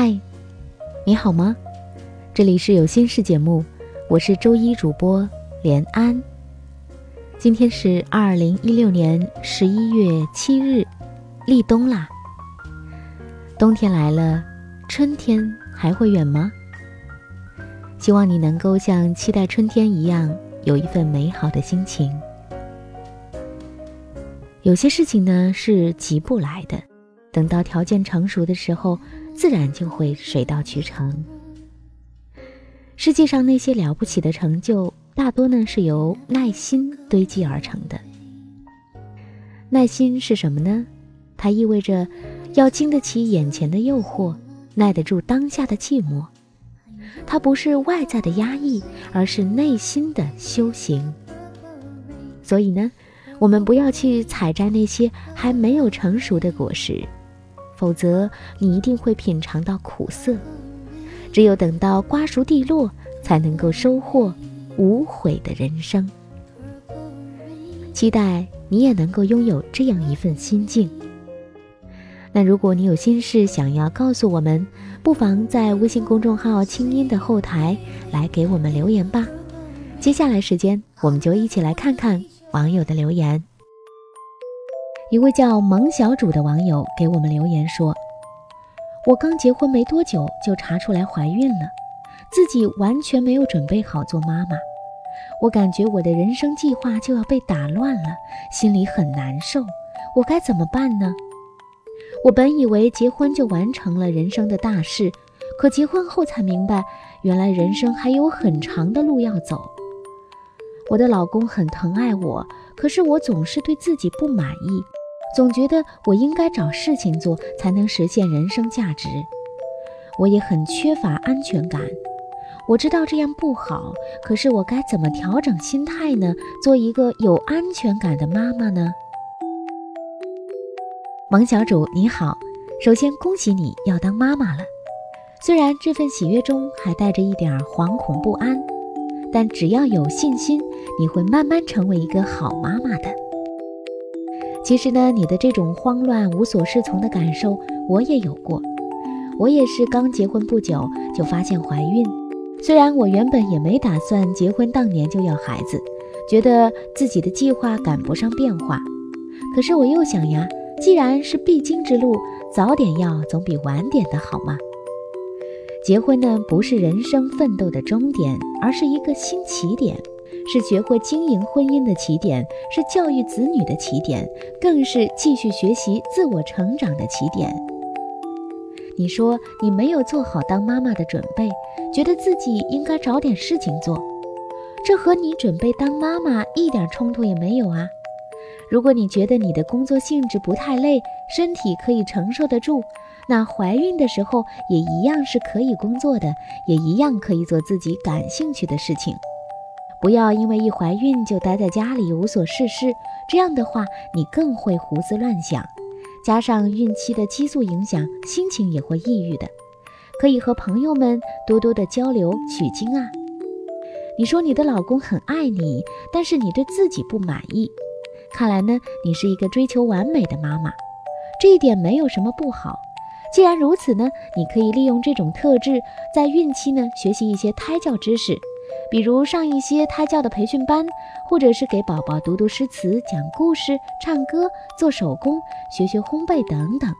嗨，你好吗？这里是有心事节目，我是周一主播连安。今天是二零一六年十一月七日，立冬啦。冬天来了，春天还会远吗？希望你能够像期待春天一样，有一份美好的心情。有些事情呢是急不来的，等到条件成熟的时候。自然就会水到渠成。世界上那些了不起的成就，大多呢是由耐心堆积而成的。耐心是什么呢？它意味着要经得起眼前的诱惑，耐得住当下的寂寞。它不是外在的压抑，而是内心的修行。所以呢，我们不要去采摘那些还没有成熟的果实。否则，你一定会品尝到苦涩。只有等到瓜熟蒂落，才能够收获无悔的人生。期待你也能够拥有这样一份心境。那如果你有心事想要告诉我们，不妨在微信公众号“清音”的后台来给我们留言吧。接下来时间，我们就一起来看看网友的留言。一位叫萌小主的网友给我们留言说：“我刚结婚没多久就查出来怀孕了，自己完全没有准备好做妈妈，我感觉我的人生计划就要被打乱了，心里很难受。我该怎么办呢？我本以为结婚就完成了人生的大事，可结婚后才明白，原来人生还有很长的路要走。我的老公很疼爱我，可是我总是对自己不满意。”总觉得我应该找事情做才能实现人生价值，我也很缺乏安全感。我知道这样不好，可是我该怎么调整心态呢？做一个有安全感的妈妈呢？萌小主你好，首先恭喜你要当妈妈了，虽然这份喜悦中还带着一点惶恐不安，但只要有信心，你会慢慢成为一个好妈妈的。其实呢，你的这种慌乱、无所适从的感受，我也有过。我也是刚结婚不久就发现怀孕，虽然我原本也没打算结婚当年就要孩子，觉得自己的计划赶不上变化。可是我又想呀，既然是必经之路，早点要总比晚点的好嘛。结婚呢，不是人生奋斗的终点，而是一个新起点。是学会经营婚姻的起点，是教育子女的起点，更是继续学习自我成长的起点。你说你没有做好当妈妈的准备，觉得自己应该找点事情做，这和你准备当妈妈一点冲突也没有啊。如果你觉得你的工作性质不太累，身体可以承受得住，那怀孕的时候也一样是可以工作的，也一样可以做自己感兴趣的事情。不要因为一怀孕就待在家里无所事事，这样的话你更会胡思乱想，加上孕期的激素影响，心情也会抑郁的。可以和朋友们多多的交流取经啊。你说你的老公很爱你，但是你对自己不满意，看来呢你是一个追求完美的妈妈，这一点没有什么不好。既然如此呢，你可以利用这种特质，在孕期呢学习一些胎教知识。比如上一些胎教的培训班，或者是给宝宝读读诗词、讲故事、唱歌、做手工、学学烘焙等等，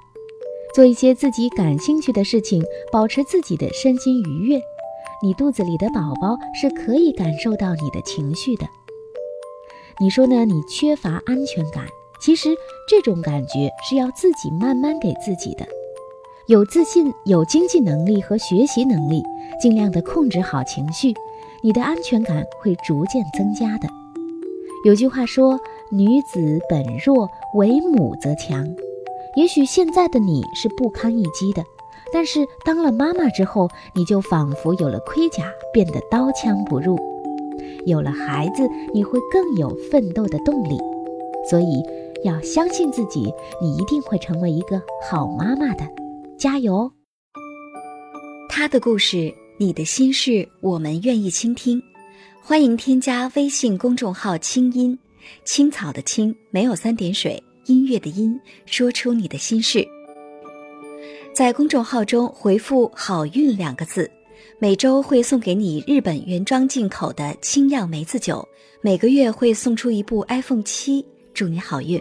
做一些自己感兴趣的事情，保持自己的身心愉悦。你肚子里的宝宝是可以感受到你的情绪的。你说呢？你缺乏安全感，其实这种感觉是要自己慢慢给自己的。有自信、有经济能力和学习能力，尽量的控制好情绪。你的安全感会逐渐增加的。有句话说：“女子本弱，为母则强。”也许现在的你是不堪一击的，但是当了妈妈之后，你就仿佛有了盔甲，变得刀枪不入。有了孩子，你会更有奋斗的动力。所以要相信自己，你一定会成为一个好妈妈的。加油！他的故事。你的心事，我们愿意倾听。欢迎添加微信公众号“清音青草”的青没有三点水，音乐的音，说出你的心事。在公众号中回复“好运”两个字，每周会送给你日本原装进口的清酿梅子酒，每个月会送出一部 iPhone 七，祝你好运。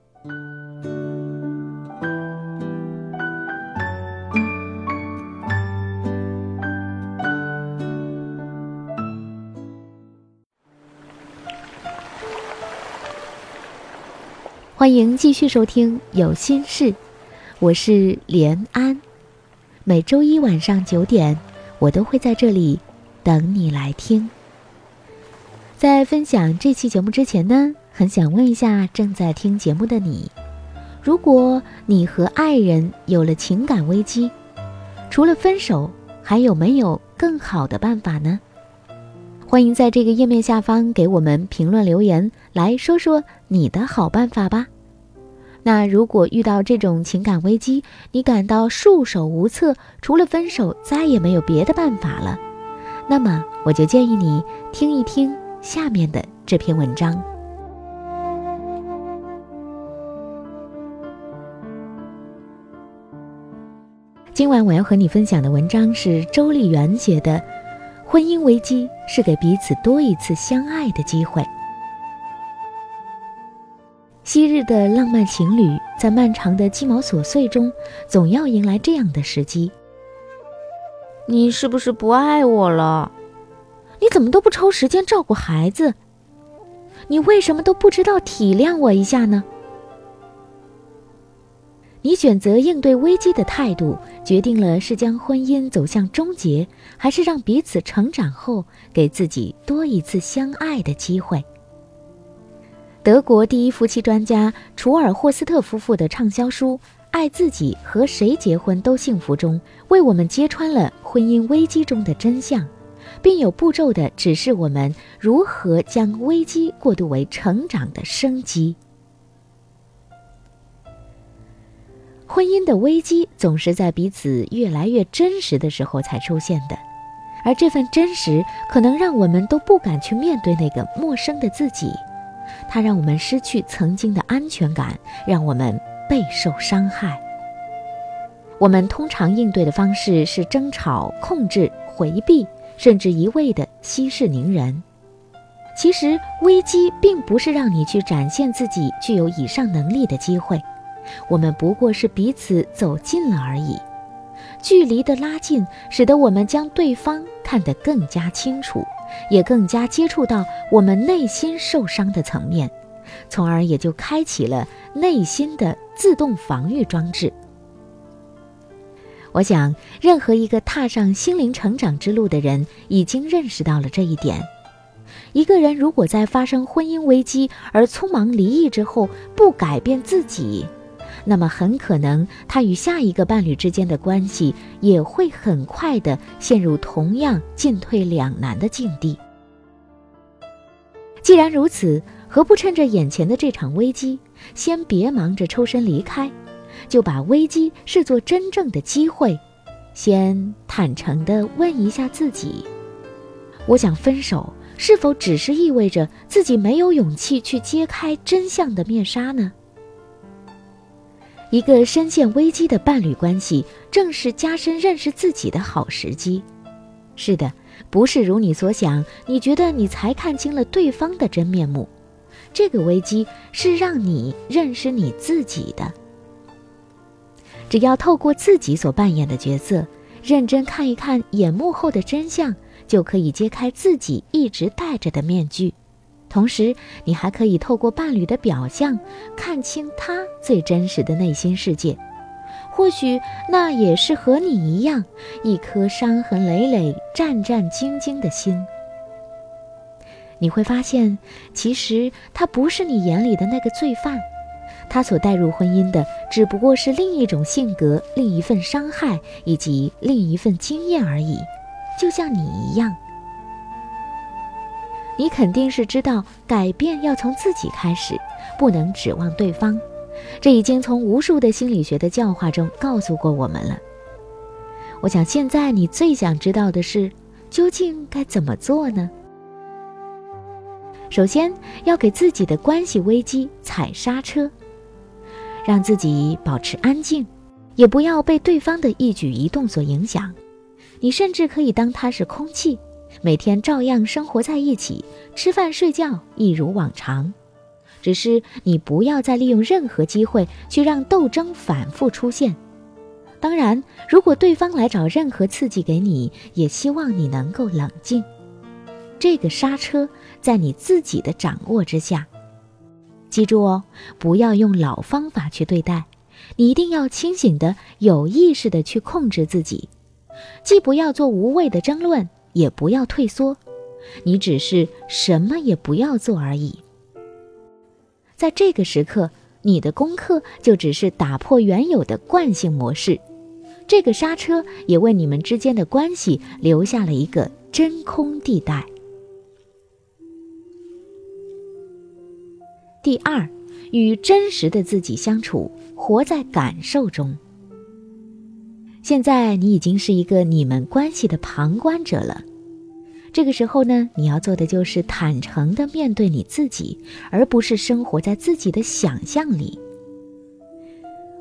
欢迎继续收听《有心事》，我是连安。每周一晚上九点，我都会在这里等你来听。在分享这期节目之前呢，很想问一下正在听节目的你：如果你和爱人有了情感危机，除了分手，还有没有更好的办法呢？欢迎在这个页面下方给我们评论留言，来说说你的好办法吧。那如果遇到这种情感危机，你感到束手无策，除了分手再也没有别的办法了，那么我就建议你听一听下面的这篇文章。今晚我要和你分享的文章是周丽媛写的。婚姻危机是给彼此多一次相爱的机会。昔日的浪漫情侣，在漫长的鸡毛琐碎中，总要迎来这样的时机：你是不是不爱我了？你怎么都不抽时间照顾孩子？你为什么都不知道体谅我一下呢？你选择应对危机的态度，决定了是将婚姻走向终结，还是让彼此成长后给自己多一次相爱的机会。德国第一夫妻专家楚尔霍斯特夫妇的畅销书《爱自己和谁结婚都幸福》中，为我们揭穿了婚姻危机中的真相，并有步骤地指示我们如何将危机过渡为成长的生机。婚姻的危机总是在彼此越来越真实的时候才出现的，而这份真实可能让我们都不敢去面对那个陌生的自己，它让我们失去曾经的安全感，让我们备受伤害。我们通常应对的方式是争吵、控制、回避，甚至一味的息事宁人。其实，危机并不是让你去展现自己具有以上能力的机会。我们不过是彼此走近了而已，距离的拉近，使得我们将对方看得更加清楚，也更加接触到我们内心受伤的层面，从而也就开启了内心的自动防御装置。我想，任何一个踏上心灵成长之路的人，已经认识到了这一点。一个人如果在发生婚姻危机而匆忙离异之后，不改变自己，那么很可能，他与下一个伴侣之间的关系也会很快的陷入同样进退两难的境地。既然如此，何不趁着眼前的这场危机，先别忙着抽身离开，就把危机视作真正的机会，先坦诚的问一下自己：我想分手，是否只是意味着自己没有勇气去揭开真相的面纱呢？一个深陷危机的伴侣关系，正是加深认识自己的好时机。是的，不是如你所想，你觉得你才看清了对方的真面目。这个危机是让你认识你自己的。只要透过自己所扮演的角色，认真看一看掩幕后的真相，就可以揭开自己一直戴着的面具，同时你还可以透过伴侣的表象，看清他最真实的内心世界。或许那也是和你一样，一颗伤痕累累、战战兢兢的心。你会发现，其实他不是你眼里的那个罪犯，他所带入婚姻的只不过是另一种性格、另一份伤害以及另一份经验而已，就像你一样。你肯定是知道，改变要从自己开始，不能指望对方。这已经从无数的心理学的教化中告诉过我们了。我想现在你最想知道的是，究竟该怎么做呢？首先要给自己的关系危机踩刹车，让自己保持安静，也不要被对方的一举一动所影响。你甚至可以当他是空气，每天照样生活在一起，吃饭睡觉一如往常。只是你不要再利用任何机会去让斗争反复出现。当然，如果对方来找任何刺激给你，也希望你能够冷静。这个刹车在你自己的掌握之下。记住哦，不要用老方法去对待，你一定要清醒的、有意识的去控制自己，既不要做无谓的争论，也不要退缩，你只是什么也不要做而已。在这个时刻，你的功课就只是打破原有的惯性模式，这个刹车也为你们之间的关系留下了一个真空地带。第二，与真实的自己相处，活在感受中。现在你已经是一个你们关系的旁观者了。这个时候呢，你要做的就是坦诚的面对你自己，而不是生活在自己的想象里。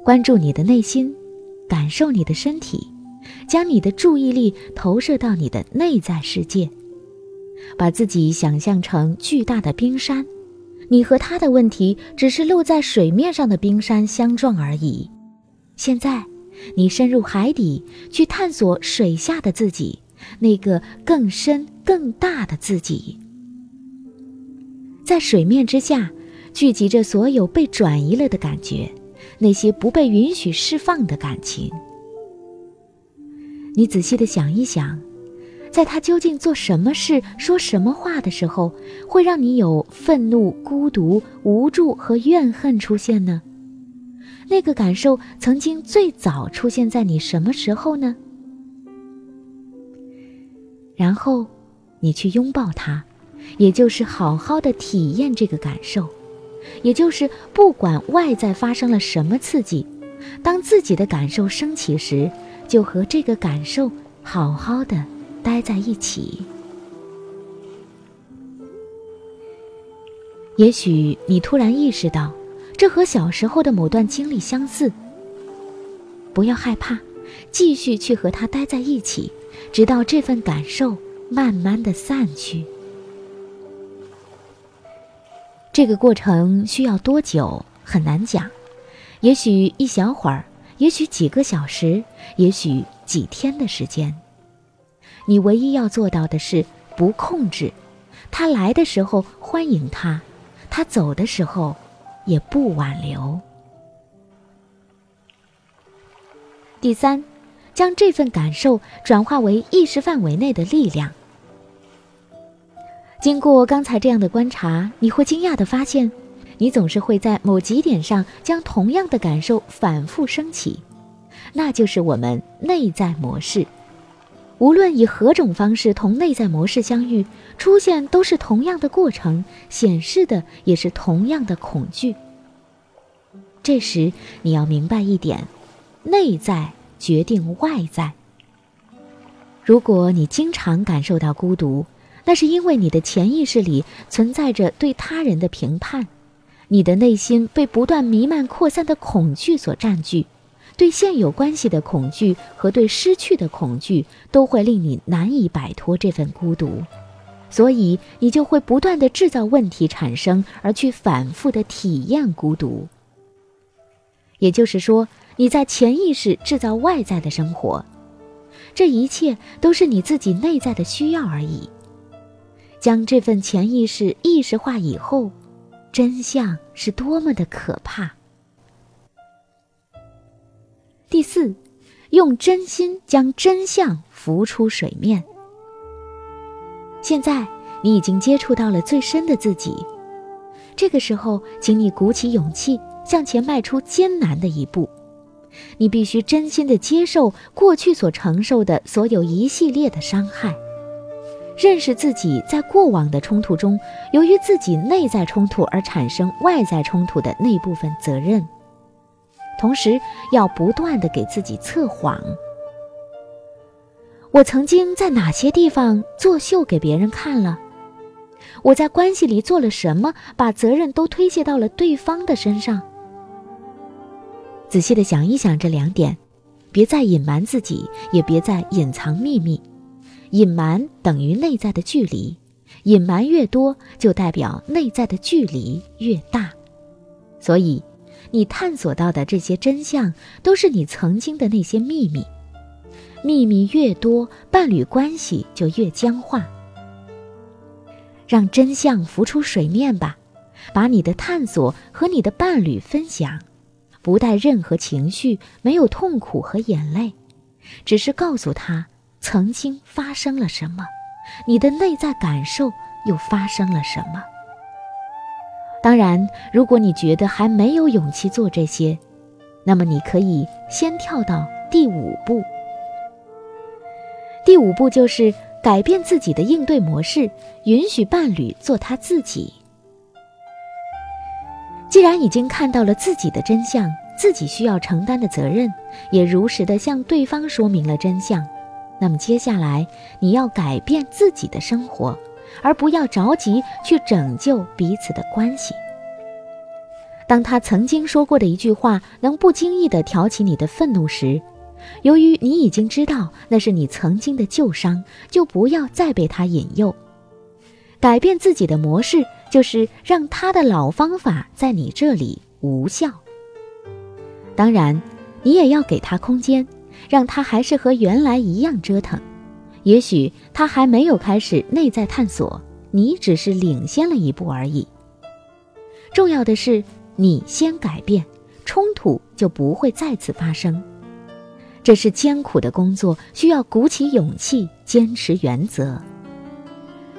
关注你的内心，感受你的身体，将你的注意力投射到你的内在世界，把自己想象成巨大的冰山，你和他的问题只是露在水面上的冰山相撞而已。现在，你深入海底去探索水下的自己。那个更深、更大的自己，在水面之下聚集着所有被转移了的感觉，那些不被允许释放的感情。你仔细的想一想，在他究竟做什么事、说什么话的时候，会让你有愤怒、孤独、无助和怨恨出现呢？那个感受曾经最早出现在你什么时候呢？然后，你去拥抱它，也就是好好的体验这个感受，也就是不管外在发生了什么刺激，当自己的感受升起时，就和这个感受好好的待在一起。也许你突然意识到，这和小时候的某段经历相似。不要害怕，继续去和他待在一起。直到这份感受慢慢的散去，这个过程需要多久很难讲，也许一小会儿，也许几个小时，也许几天的时间。你唯一要做到的是不控制，他来的时候欢迎他，他走的时候也不挽留。第三。将这份感受转化为意识范围内的力量。经过刚才这样的观察，你会惊讶的发现，你总是会在某几点上将同样的感受反复升起，那就是我们内在模式。无论以何种方式同内在模式相遇，出现都是同样的过程，显示的也是同样的恐惧。这时你要明白一点，内在。决定外在。如果你经常感受到孤独，那是因为你的潜意识里存在着对他人的评判，你的内心被不断弥漫扩散的恐惧所占据，对现有关系的恐惧和对失去的恐惧都会令你难以摆脱这份孤独，所以你就会不断的制造问题产生，而去反复的体验孤独。也就是说。你在潜意识制造外在的生活，这一切都是你自己内在的需要而已。将这份潜意识意识化以后，真相是多么的可怕。第四，用真心将真相浮出水面。现在你已经接触到了最深的自己，这个时候，请你鼓起勇气向前迈出艰难的一步。你必须真心的接受过去所承受的所有一系列的伤害。认识自己在过往的冲突中，由于自己内在冲突而产生外在冲突的那部分责任，同时要不断的给自己测谎。我曾经在哪些地方作秀给别人看了？我在关系里做了什么，把责任都推卸到了对方的身上？仔细的想一想这两点，别再隐瞒自己，也别再隐藏秘密。隐瞒等于内在的距离，隐瞒越多，就代表内在的距离越大。所以，你探索到的这些真相，都是你曾经的那些秘密。秘密越多，伴侣关系就越僵化。让真相浮出水面吧，把你的探索和你的伴侣分享，不带任何情绪，没有痛苦和眼泪，只是告诉他。曾经发生了什么？你的内在感受又发生了什么？当然，如果你觉得还没有勇气做这些，那么你可以先跳到第五步。第五步就是改变自己的应对模式，允许伴侣做他自己。既然已经看到了自己的真相，自己需要承担的责任，也如实的向对方说明了真相。那么接下来，你要改变自己的生活，而不要着急去拯救彼此的关系。当他曾经说过的一句话能不经意地挑起你的愤怒时，由于你已经知道那是你曾经的旧伤，就不要再被他引诱。改变自己的模式，就是让他的老方法在你这里无效。当然，你也要给他空间。让他还是和原来一样折腾，也许他还没有开始内在探索，你只是领先了一步而已。重要的是你先改变，冲突就不会再次发生。这是艰苦的工作，需要鼓起勇气，坚持原则。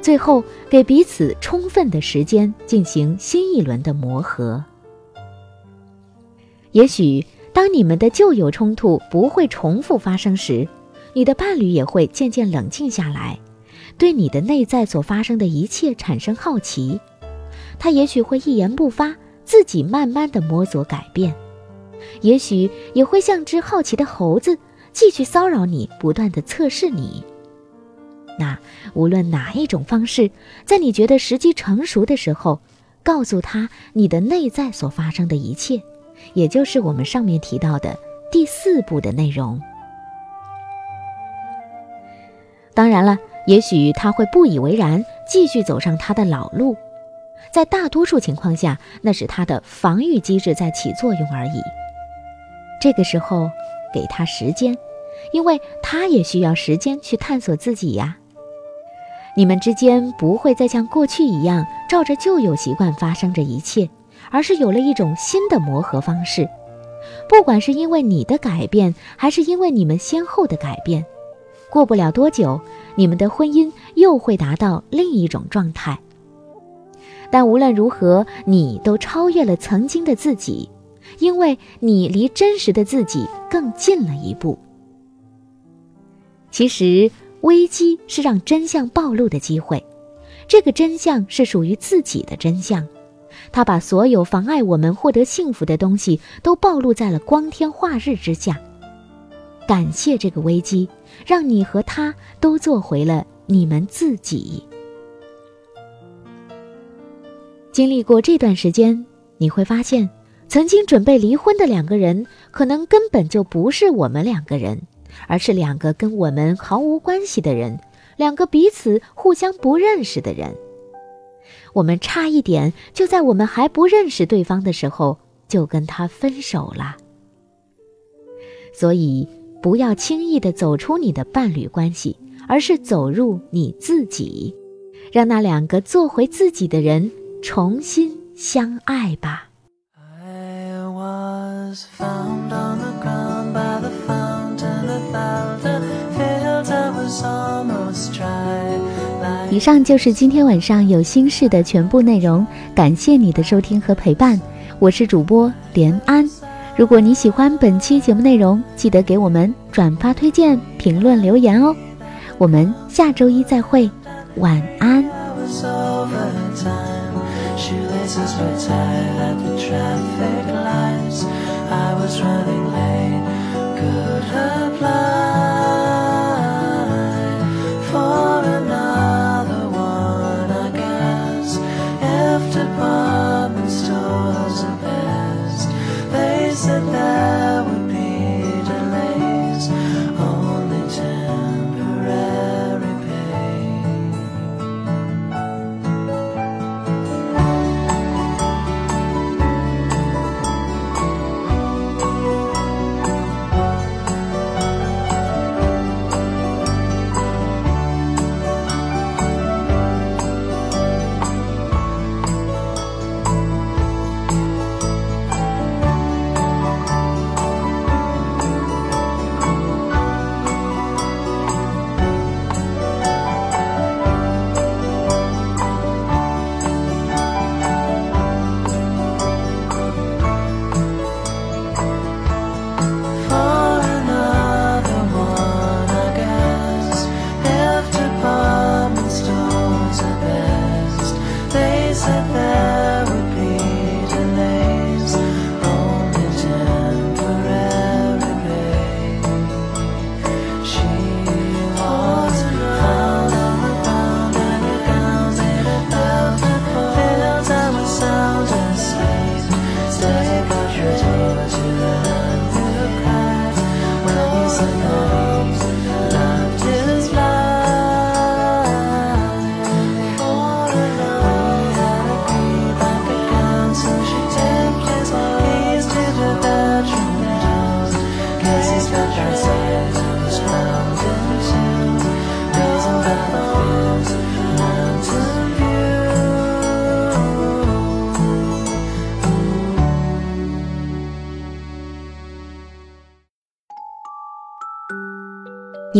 最后，给彼此充分的时间进行新一轮的磨合。也许。当你们的旧有冲突不会重复发生时，你的伴侣也会渐渐冷静下来，对你的内在所发生的一切产生好奇。他也许会一言不发，自己慢慢的摸索改变；也许也会像只好奇的猴子，继续骚扰你，不断的测试你。那无论哪一种方式，在你觉得时机成熟的时候，告诉他你的内在所发生的一切。也就是我们上面提到的第四步的内容。当然了，也许他会不以为然，继续走上他的老路。在大多数情况下，那是他的防御机制在起作用而已。这个时候，给他时间，因为他也需要时间去探索自己呀。你们之间不会再像过去一样，照着旧有习惯发生着一切。而是有了一种新的磨合方式，不管是因为你的改变，还是因为你们先后的改变，过不了多久，你们的婚姻又会达到另一种状态。但无论如何，你都超越了曾经的自己，因为你离真实的自己更近了一步。其实，危机是让真相暴露的机会，这个真相是属于自己的真相。他把所有妨碍我们获得幸福的东西都暴露在了光天化日之下。感谢这个危机，让你和他都做回了你们自己。经历过这段时间，你会发现，曾经准备离婚的两个人，可能根本就不是我们两个人，而是两个跟我们毫无关系的人，两个彼此互相不认识的人。我们差一点就在我们还不认识对方的时候就跟他分手了。所以，不要轻易的走出你的伴侣关系，而是走入你自己，让那两个做回自己的人重新相爱吧。以上就是今天晚上有心事的全部内容，感谢你的收听和陪伴，我是主播连安。如果你喜欢本期节目内容，记得给我们转发、推荐、评论、留言哦。我们下周一再会，晚安。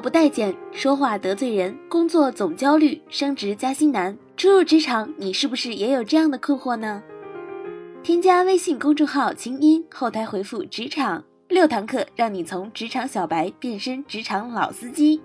不待见，说话得罪人，工作总焦虑，升职加薪难。初入职场，你是不是也有这样的困惑呢？添加微信公众号“清音”，后台回复“职场”，六堂课让你从职场小白变身职场老司机。